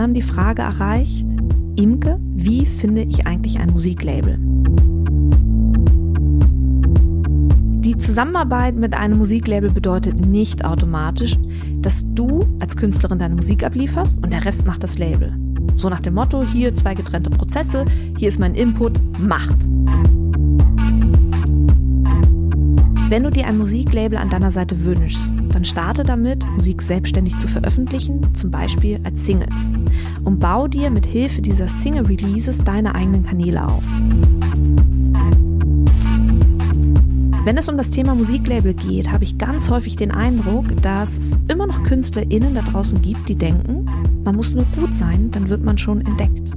anderem die Frage erreicht, Imke, wie finde ich eigentlich ein Musiklabel? Die Zusammenarbeit mit einem Musiklabel bedeutet nicht automatisch, dass du als Künstlerin deine Musik ablieferst und der Rest macht das Label. So nach dem Motto, hier zwei getrennte Prozesse, hier ist mein Input, macht. Wenn du dir ein Musiklabel an deiner Seite wünschst, dann starte damit, Musik selbstständig zu veröffentlichen, zum Beispiel als Singles. Und bau dir mit Hilfe dieser Single-Releases deine eigenen Kanäle auf. Wenn es um das Thema Musiklabel geht, habe ich ganz häufig den Eindruck, dass es immer noch KünstlerInnen da draußen gibt, die denken, man muss nur gut sein, dann wird man schon entdeckt.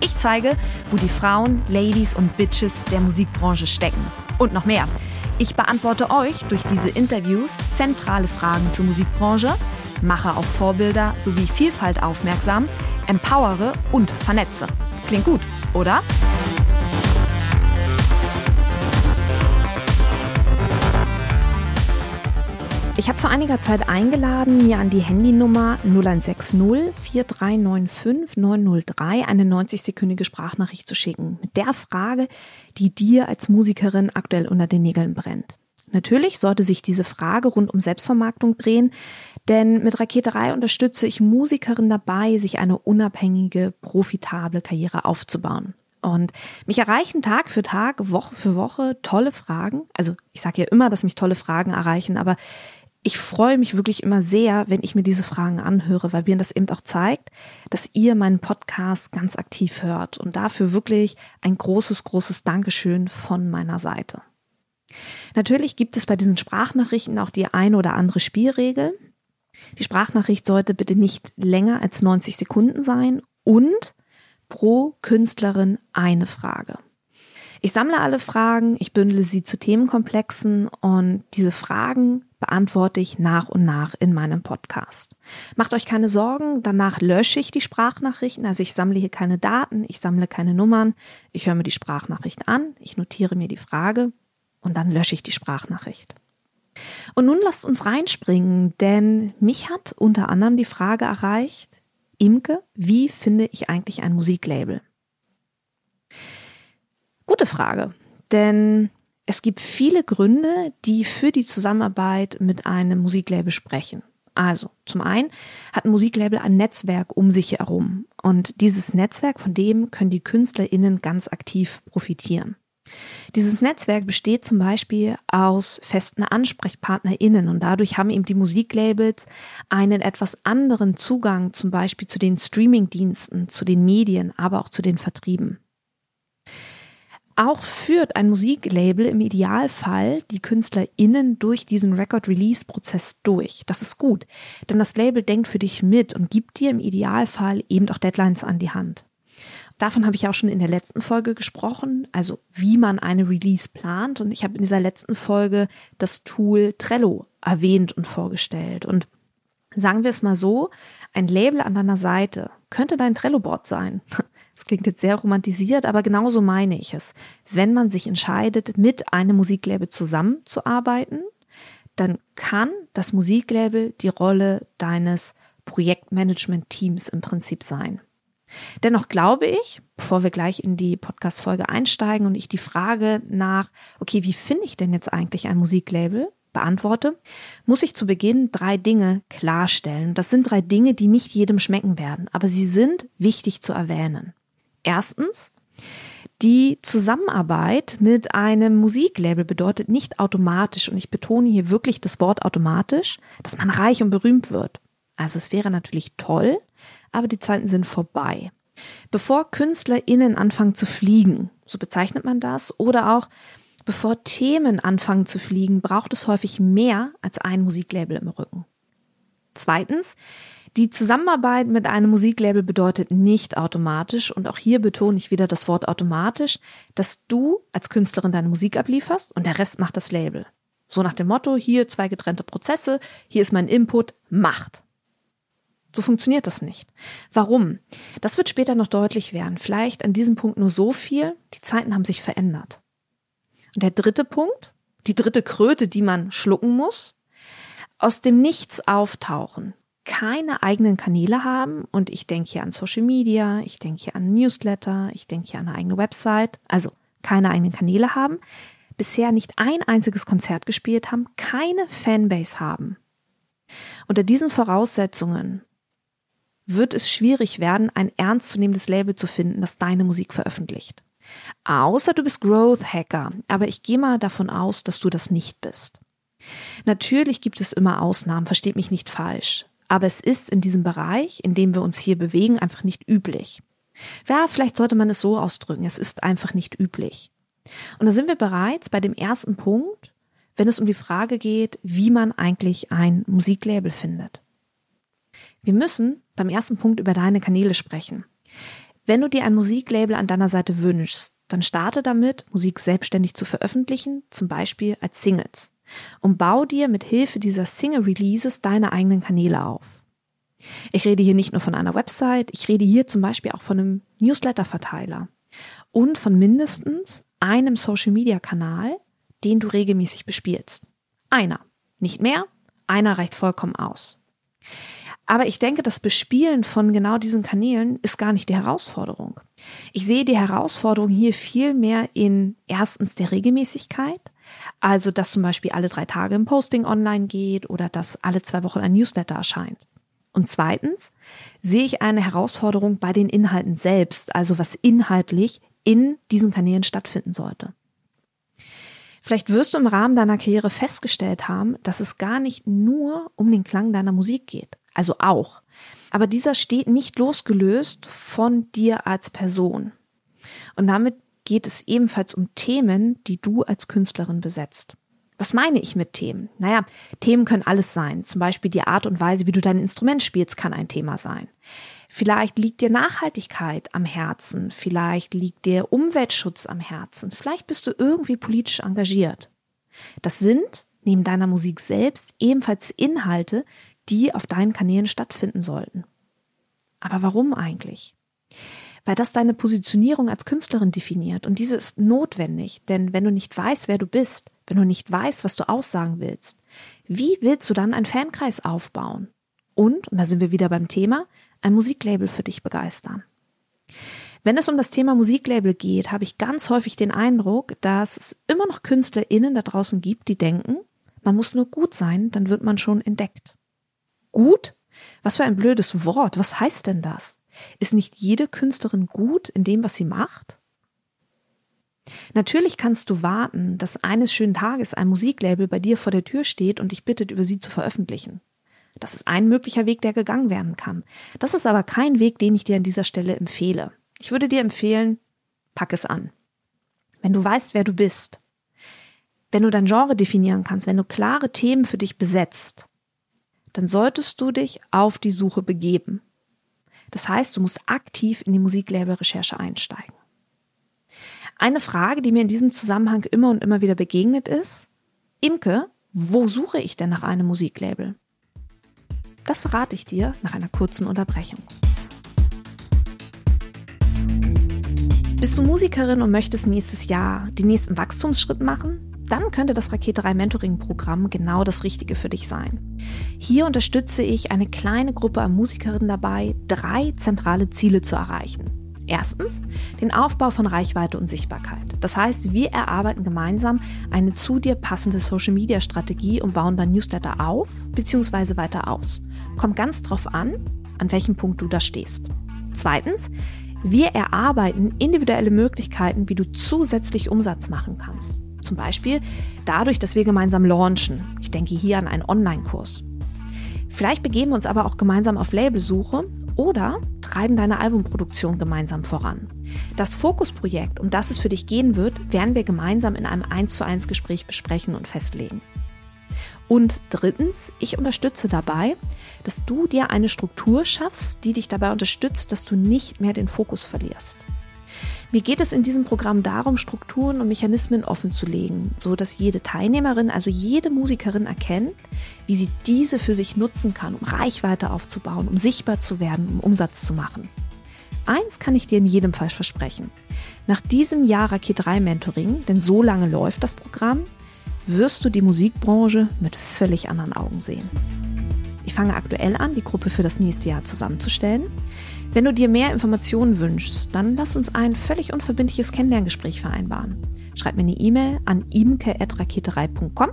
Ich zeige, wo die Frauen, Ladies und Bitches der Musikbranche stecken. Und noch mehr. Ich beantworte euch durch diese Interviews zentrale Fragen zur Musikbranche, mache auf Vorbilder sowie Vielfalt aufmerksam, empowere und vernetze. Klingt gut, oder? Ich habe vor einiger Zeit eingeladen, mir an die Handynummer 0160 4395 903 eine 90-sekündige Sprachnachricht zu schicken. Mit der Frage, die dir als Musikerin aktuell unter den Nägeln brennt. Natürlich sollte sich diese Frage rund um Selbstvermarktung drehen, denn mit Raketerei unterstütze ich Musikerinnen dabei, sich eine unabhängige, profitable Karriere aufzubauen. Und mich erreichen Tag für Tag, Woche für Woche tolle Fragen. Also ich sage ja immer, dass mich tolle Fragen erreichen, aber ich freue mich wirklich immer sehr, wenn ich mir diese Fragen anhöre, weil mir das eben auch zeigt, dass ihr meinen Podcast ganz aktiv hört. Und dafür wirklich ein großes, großes Dankeschön von meiner Seite. Natürlich gibt es bei diesen Sprachnachrichten auch die eine oder andere Spielregel. Die Sprachnachricht sollte bitte nicht länger als 90 Sekunden sein und pro Künstlerin eine Frage. Ich sammle alle Fragen, ich bündele sie zu Themenkomplexen und diese Fragen beantworte ich nach und nach in meinem Podcast. Macht euch keine Sorgen, danach lösche ich die Sprachnachrichten, also ich sammle hier keine Daten, ich sammle keine Nummern, ich höre mir die Sprachnachricht an, ich notiere mir die Frage und dann lösche ich die Sprachnachricht. Und nun lasst uns reinspringen, denn mich hat unter anderem die Frage erreicht, Imke, wie finde ich eigentlich ein Musiklabel? Gute Frage, denn es gibt viele Gründe, die für die Zusammenarbeit mit einem Musiklabel sprechen. Also, zum einen hat ein Musiklabel ein Netzwerk um sich herum und dieses Netzwerk, von dem können die KünstlerInnen ganz aktiv profitieren. Dieses Netzwerk besteht zum Beispiel aus festen AnsprechpartnerInnen und dadurch haben eben die Musiklabels einen etwas anderen Zugang zum Beispiel zu den Streamingdiensten, zu den Medien, aber auch zu den Vertrieben. Auch führt ein Musiklabel im Idealfall die KünstlerInnen durch diesen Record-Release-Prozess durch. Das ist gut, denn das Label denkt für dich mit und gibt dir im Idealfall eben auch Deadlines an die Hand. Davon habe ich auch schon in der letzten Folge gesprochen, also wie man eine Release plant. Und ich habe in dieser letzten Folge das Tool Trello erwähnt und vorgestellt. Und sagen wir es mal so, ein Label an deiner Seite könnte dein Trello-Board sein. Das klingt jetzt sehr romantisiert, aber genauso meine ich es. Wenn man sich entscheidet, mit einem Musiklabel zusammenzuarbeiten, dann kann das Musiklabel die Rolle deines Projektmanagement-Teams im Prinzip sein. Dennoch glaube ich, bevor wir gleich in die Podcast-Folge einsteigen und ich die Frage nach, okay, wie finde ich denn jetzt eigentlich ein Musiklabel, beantworte, muss ich zu Beginn drei Dinge klarstellen. Das sind drei Dinge, die nicht jedem schmecken werden, aber sie sind wichtig zu erwähnen. Erstens, die Zusammenarbeit mit einem Musiklabel bedeutet nicht automatisch, und ich betone hier wirklich das Wort automatisch, dass man reich und berühmt wird. Also es wäre natürlich toll, aber die Zeiten sind vorbei. Bevor KünstlerInnen anfangen zu fliegen, so bezeichnet man das, oder auch Bevor Themen anfangen zu fliegen, braucht es häufig mehr als ein Musiklabel im Rücken. Zweitens, die Zusammenarbeit mit einem Musiklabel bedeutet nicht automatisch, und auch hier betone ich wieder das Wort automatisch, dass du als Künstlerin deine Musik ablieferst und der Rest macht das Label. So nach dem Motto, hier zwei getrennte Prozesse, hier ist mein Input, macht. So funktioniert das nicht. Warum? Das wird später noch deutlich werden. Vielleicht an diesem Punkt nur so viel, die Zeiten haben sich verändert. Und der dritte Punkt, die dritte Kröte, die man schlucken muss, aus dem Nichts auftauchen, keine eigenen Kanäle haben und ich denke hier an Social Media, ich denke hier an Newsletter, ich denke hier an eine eigene Website, also keine eigenen Kanäle haben, bisher nicht ein einziges Konzert gespielt haben, keine Fanbase haben. Unter diesen Voraussetzungen wird es schwierig werden, ein ernstzunehmendes Label zu finden, das deine Musik veröffentlicht. Außer du bist Growth Hacker, aber ich gehe mal davon aus, dass du das nicht bist. Natürlich gibt es immer Ausnahmen, versteht mich nicht falsch, aber es ist in diesem Bereich, in dem wir uns hier bewegen, einfach nicht üblich. Ja, vielleicht sollte man es so ausdrücken, es ist einfach nicht üblich. Und da sind wir bereits bei dem ersten Punkt, wenn es um die Frage geht, wie man eigentlich ein Musiklabel findet. Wir müssen beim ersten Punkt über deine Kanäle sprechen. Wenn du dir ein Musiklabel an deiner Seite wünschst, dann starte damit, Musik selbstständig zu veröffentlichen, zum Beispiel als Singles. Und bau dir mit Hilfe dieser Single-Releases deine eigenen Kanäle auf. Ich rede hier nicht nur von einer Website, ich rede hier zum Beispiel auch von einem Newsletter-Verteiler und von mindestens einem Social-Media-Kanal, den du regelmäßig bespielst. Einer, nicht mehr, einer reicht vollkommen aus. Aber ich denke, das Bespielen von genau diesen Kanälen ist gar nicht die Herausforderung. Ich sehe die Herausforderung hier viel mehr in erstens der Regelmäßigkeit, also dass zum Beispiel alle drei Tage ein Posting online geht oder dass alle zwei Wochen ein Newsletter erscheint. Und zweitens sehe ich eine Herausforderung bei den Inhalten selbst, also was inhaltlich in diesen Kanälen stattfinden sollte. Vielleicht wirst du im Rahmen deiner Karriere festgestellt haben, dass es gar nicht nur um den Klang deiner Musik geht. Also auch. Aber dieser steht nicht losgelöst von dir als Person. Und damit geht es ebenfalls um Themen, die du als Künstlerin besetzt. Was meine ich mit Themen? Naja, Themen können alles sein. Zum Beispiel die Art und Weise, wie du dein Instrument spielst, kann ein Thema sein. Vielleicht liegt dir Nachhaltigkeit am Herzen, vielleicht liegt dir Umweltschutz am Herzen, vielleicht bist du irgendwie politisch engagiert. Das sind, neben deiner Musik selbst, ebenfalls Inhalte, die auf deinen Kanälen stattfinden sollten. Aber warum eigentlich? Weil das deine Positionierung als Künstlerin definiert und diese ist notwendig, denn wenn du nicht weißt, wer du bist, wenn du nicht weißt, was du aussagen willst, wie willst du dann einen Fankreis aufbauen? Und, und da sind wir wieder beim Thema, ein Musiklabel für dich begeistern. Wenn es um das Thema Musiklabel geht, habe ich ganz häufig den Eindruck, dass es immer noch KünstlerInnen da draußen gibt, die denken, man muss nur gut sein, dann wird man schon entdeckt. Gut? Was für ein blödes Wort. Was heißt denn das? Ist nicht jede Künstlerin gut in dem, was sie macht? Natürlich kannst du warten, dass eines schönen Tages ein Musiklabel bei dir vor der Tür steht und dich bittet, über sie zu veröffentlichen. Das ist ein möglicher Weg, der gegangen werden kann. Das ist aber kein Weg, den ich dir an dieser Stelle empfehle. Ich würde dir empfehlen, pack es an. Wenn du weißt, wer du bist, wenn du dein Genre definieren kannst, wenn du klare Themen für dich besetzt, dann solltest du dich auf die Suche begeben. Das heißt, du musst aktiv in die Musiklabel-Recherche einsteigen. Eine Frage, die mir in diesem Zusammenhang immer und immer wieder begegnet ist, Imke, wo suche ich denn nach einem Musiklabel? Das verrate ich dir nach einer kurzen Unterbrechung. Bist du Musikerin und möchtest nächstes Jahr den nächsten Wachstumsschritt machen? Dann könnte das Rakete 3 Mentoring Programm genau das Richtige für dich sein. Hier unterstütze ich eine kleine Gruppe an Musikerinnen dabei, drei zentrale Ziele zu erreichen. Erstens den Aufbau von Reichweite und Sichtbarkeit. Das heißt, wir erarbeiten gemeinsam eine zu dir passende Social-Media-Strategie und bauen dein Newsletter auf bzw. weiter aus. Kommt ganz drauf an, an welchem Punkt du da stehst. Zweitens, wir erarbeiten individuelle Möglichkeiten, wie du zusätzlich Umsatz machen kannst. Zum Beispiel dadurch, dass wir gemeinsam launchen. Ich denke hier an einen Online-Kurs. Vielleicht begeben wir uns aber auch gemeinsam auf Labelsuche oder treiben deine Albumproduktion gemeinsam voran. Das Fokusprojekt, um das es für dich gehen wird, werden wir gemeinsam in einem 1 zu 1 Gespräch besprechen und festlegen. Und drittens, ich unterstütze dabei, dass du dir eine Struktur schaffst, die dich dabei unterstützt, dass du nicht mehr den Fokus verlierst. Mir geht es in diesem Programm darum, Strukturen und Mechanismen offen zu legen, so dass jede Teilnehmerin, also jede Musikerin erkennt, wie sie diese für sich nutzen kann, um Reichweite aufzubauen, um sichtbar zu werden, um Umsatz zu machen. Eins kann ich dir in jedem Fall versprechen. Nach diesem Jahr Raket 3 Mentoring, denn so lange läuft das Programm, wirst du die Musikbranche mit völlig anderen Augen sehen. Ich fange aktuell an, die Gruppe für das nächste Jahr zusammenzustellen. Wenn du dir mehr Informationen wünschst, dann lass uns ein völlig unverbindliches Kennenlerngespräch vereinbaren. Schreib mir eine E-Mail an imke.raketerei.com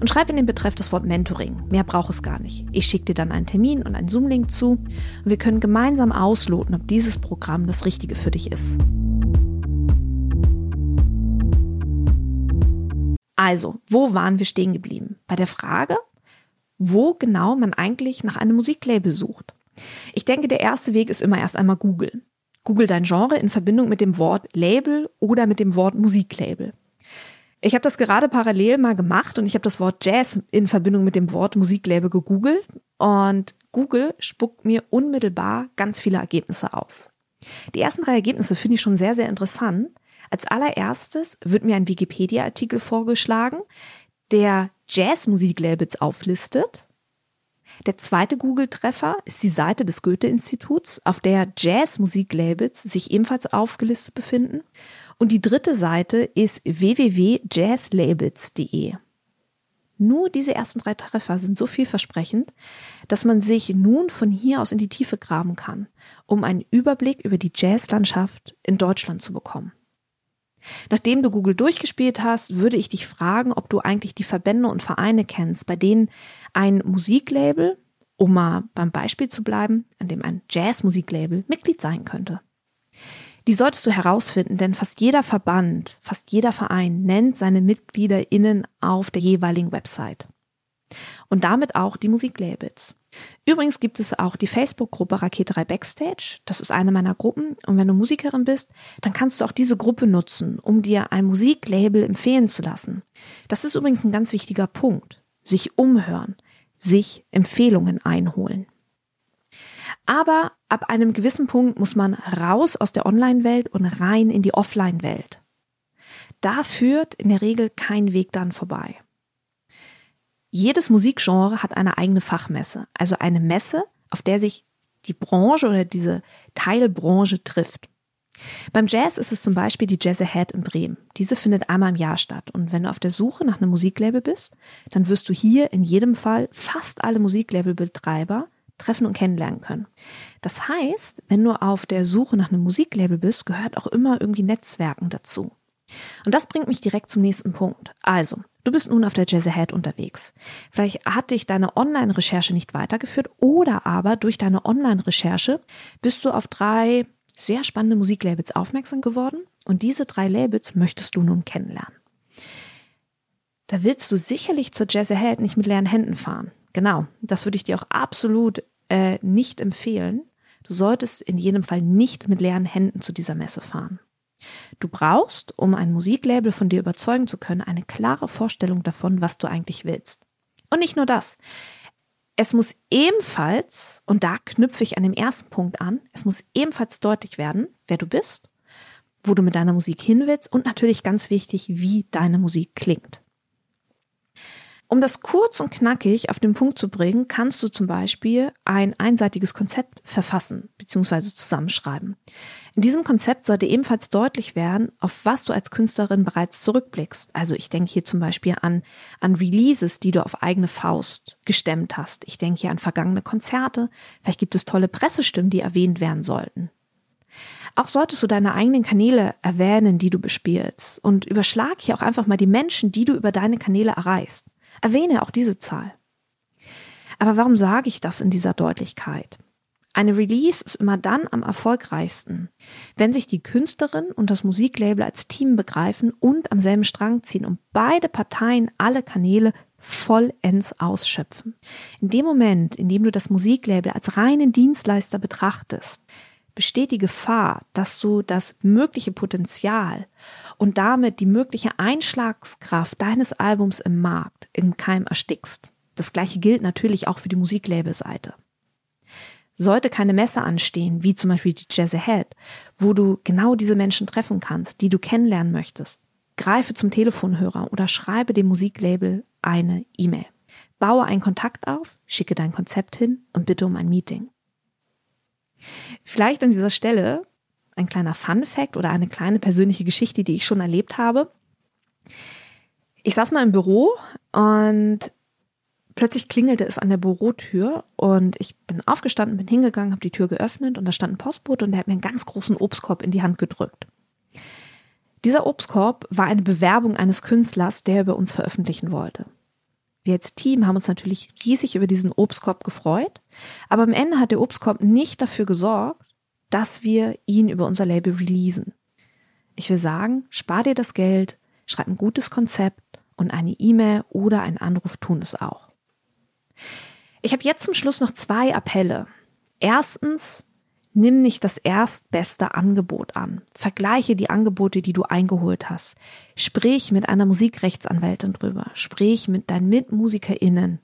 und schreib in den Betreff das Wort Mentoring. Mehr braucht es gar nicht. Ich schicke dir dann einen Termin und einen Zoom-Link zu und wir können gemeinsam ausloten, ob dieses Programm das Richtige für dich ist. Also, wo waren wir stehen geblieben? Bei der Frage, wo genau man eigentlich nach einem Musiklabel sucht. Ich denke, der erste Weg ist immer erst einmal Google. Google dein Genre in Verbindung mit dem Wort Label oder mit dem Wort Musiklabel. Ich habe das gerade parallel mal gemacht und ich habe das Wort Jazz in Verbindung mit dem Wort Musiklabel gegoogelt und Google spuckt mir unmittelbar ganz viele Ergebnisse aus. Die ersten drei Ergebnisse finde ich schon sehr, sehr interessant, als allererstes wird mir ein Wikipedia-Artikel vorgeschlagen, der Jazzmusiklabels auflistet. Der zweite Google-Treffer ist die Seite des Goethe-Instituts, auf der Jazzmusiklabels sich ebenfalls aufgelistet befinden. Und die dritte Seite ist www.jazzlabels.de. Nur diese ersten drei Treffer sind so vielversprechend, dass man sich nun von hier aus in die Tiefe graben kann, um einen Überblick über die Jazzlandschaft in Deutschland zu bekommen. Nachdem du Google durchgespielt hast, würde ich dich fragen, ob du eigentlich die Verbände und Vereine kennst, bei denen ein Musiklabel, um mal beim Beispiel zu bleiben, an dem ein Jazzmusiklabel Mitglied sein könnte. Die solltest du herausfinden, denn fast jeder Verband, fast jeder Verein nennt seine MitgliederInnen auf der jeweiligen Website. Und damit auch die Musiklabels. Übrigens gibt es auch die Facebook-Gruppe Raketerei Backstage. Das ist eine meiner Gruppen. Und wenn du Musikerin bist, dann kannst du auch diese Gruppe nutzen, um dir ein Musiklabel empfehlen zu lassen. Das ist übrigens ein ganz wichtiger Punkt. Sich umhören, sich Empfehlungen einholen. Aber ab einem gewissen Punkt muss man raus aus der Online-Welt und rein in die Offline-Welt. Da führt in der Regel kein Weg dann vorbei. Jedes Musikgenre hat eine eigene Fachmesse, also eine Messe, auf der sich die Branche oder diese Teilbranche trifft. Beim Jazz ist es zum Beispiel die Jazz Ahead in Bremen. Diese findet einmal im Jahr statt. Und wenn du auf der Suche nach einem Musiklabel bist, dann wirst du hier in jedem Fall fast alle Musiklabelbetreiber treffen und kennenlernen können. Das heißt, wenn du auf der Suche nach einem Musiklabel bist, gehört auch immer irgendwie Netzwerken dazu. Und das bringt mich direkt zum nächsten Punkt. Also, Du bist nun auf der Jazz Ahead unterwegs. Vielleicht hat dich deine Online-Recherche nicht weitergeführt oder aber durch deine Online-Recherche bist du auf drei sehr spannende Musiklabels aufmerksam geworden und diese drei Labels möchtest du nun kennenlernen. Da willst du sicherlich zur Jazz Ahead nicht mit leeren Händen fahren. Genau, das würde ich dir auch absolut äh, nicht empfehlen. Du solltest in jedem Fall nicht mit leeren Händen zu dieser Messe fahren. Du brauchst, um ein Musiklabel von dir überzeugen zu können, eine klare Vorstellung davon, was du eigentlich willst. Und nicht nur das. Es muss ebenfalls, und da knüpfe ich an dem ersten Punkt an, es muss ebenfalls deutlich werden, wer du bist, wo du mit deiner Musik hin willst und natürlich ganz wichtig, wie deine Musik klingt. Um das kurz und knackig auf den Punkt zu bringen, kannst du zum Beispiel ein einseitiges Konzept verfassen bzw. zusammenschreiben. In diesem Konzept sollte ebenfalls deutlich werden, auf was du als Künstlerin bereits zurückblickst. Also ich denke hier zum Beispiel an, an Releases, die du auf eigene Faust gestemmt hast. Ich denke hier an vergangene Konzerte. Vielleicht gibt es tolle Pressestimmen, die erwähnt werden sollten. Auch solltest du deine eigenen Kanäle erwähnen, die du bespielst. Und überschlag hier auch einfach mal die Menschen, die du über deine Kanäle erreichst. Erwähne auch diese Zahl. Aber warum sage ich das in dieser Deutlichkeit? Eine Release ist immer dann am erfolgreichsten, wenn sich die Künstlerin und das Musiklabel als Team begreifen und am selben Strang ziehen und beide Parteien alle Kanäle vollends ausschöpfen. In dem Moment, in dem du das Musiklabel als reinen Dienstleister betrachtest, besteht die Gefahr, dass du das mögliche Potenzial und damit die mögliche Einschlagskraft deines Albums im Markt im Keim erstickst. Das gleiche gilt natürlich auch für die Musiklabelseite. Sollte keine Messe anstehen, wie zum Beispiel die Jazz Ahead, wo du genau diese Menschen treffen kannst, die du kennenlernen möchtest, greife zum Telefonhörer oder schreibe dem Musiklabel eine E-Mail. Baue einen Kontakt auf, schicke dein Konzept hin und bitte um ein Meeting. Vielleicht an dieser Stelle ein kleiner Fun Fact oder eine kleine persönliche Geschichte, die ich schon erlebt habe. Ich saß mal im Büro und plötzlich klingelte es an der Bürotür und ich bin aufgestanden, bin hingegangen, habe die Tür geöffnet und da stand ein Postbote und der hat mir einen ganz großen Obstkorb in die Hand gedrückt. Dieser Obstkorb war eine Bewerbung eines Künstlers, der über uns veröffentlichen wollte. Wir als Team haben uns natürlich riesig über diesen Obstkorb gefreut, aber am Ende hat der Obstkorb nicht dafür gesorgt, dass wir ihn über unser Label releasen. Ich will sagen, spar dir das Geld, schreib ein gutes Konzept und eine E-Mail oder ein Anruf tun es auch. Ich habe jetzt zum Schluss noch zwei Appelle. Erstens, nimm nicht das erstbeste Angebot an. Vergleiche die Angebote, die du eingeholt hast. Sprich mit einer Musikrechtsanwältin drüber. Sprich mit deinen MitmusikerInnen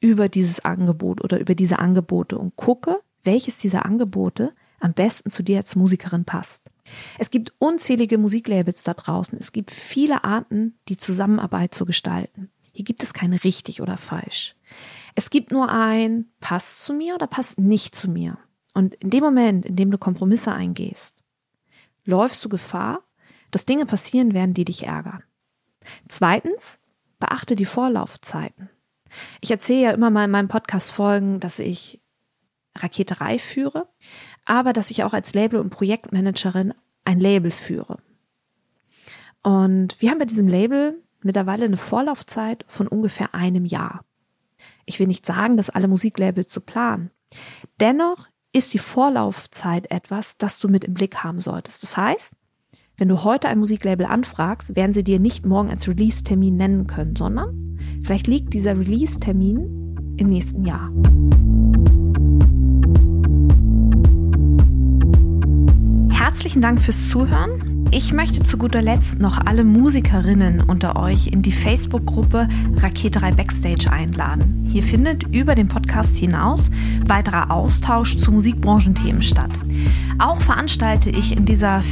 über dieses Angebot oder über diese Angebote und gucke, welches dieser Angebote am besten zu dir als Musikerin passt. Es gibt unzählige Musiklabels da draußen. Es gibt viele Arten, die Zusammenarbeit zu gestalten. Hier gibt es kein richtig oder falsch. Es gibt nur ein, passt zu mir oder passt nicht zu mir. Und in dem Moment, in dem du Kompromisse eingehst, läufst du Gefahr, dass Dinge passieren werden, die dich ärgern. Zweitens, beachte die Vorlaufzeiten. Ich erzähle ja immer mal in meinen Podcast-Folgen, dass ich Raketerei führe, aber dass ich auch als Label- und Projektmanagerin ein Label führe. Und wir haben bei diesem Label mittlerweile eine Vorlaufzeit von ungefähr einem Jahr. Ich will nicht sagen, dass alle Musiklabels zu planen. Dennoch ist die Vorlaufzeit etwas, das du mit im Blick haben solltest. Das heißt, wenn du heute ein Musiklabel anfragst, werden sie dir nicht morgen als Release-Termin nennen können, sondern vielleicht liegt dieser Release-Termin im nächsten Jahr. Herzlichen Dank fürs Zuhören. Ich möchte zu guter Letzt noch alle Musikerinnen unter euch in die Facebook-Gruppe Raketerei Backstage einladen. Hier findet über den Podcast hinaus weiterer Austausch zu Musikbranchenthemen statt. Auch veranstalte ich in dieser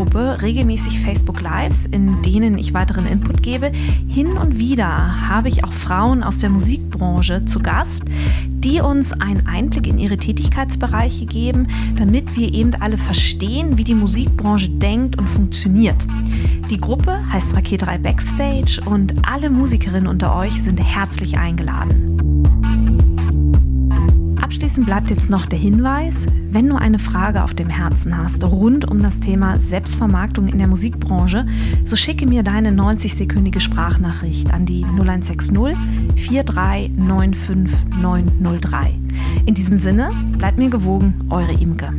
Facebook-Gruppe regelmäßig Facebook Lives, in denen ich weiteren Input gebe. Hin und wieder habe ich auch Frauen aus der Musikbranche zu Gast, die uns einen Einblick in ihre Tätigkeitsbereiche geben, damit wir eben alle verstehen, wie die Musikbranche denkt und funktioniert. Die Gruppe heißt Raketerei Backstage und alle Musikerinnen unter euch sind herzlich eingeladen. Abschließend bleibt jetzt noch der Hinweis, wenn du eine Frage auf dem Herzen hast rund um das Thema Selbstvermarktung in der Musikbranche, so schicke mir deine 90-sekündige Sprachnachricht an die 0160 4395903. In diesem Sinne, bleibt mir gewogen, eure Imke.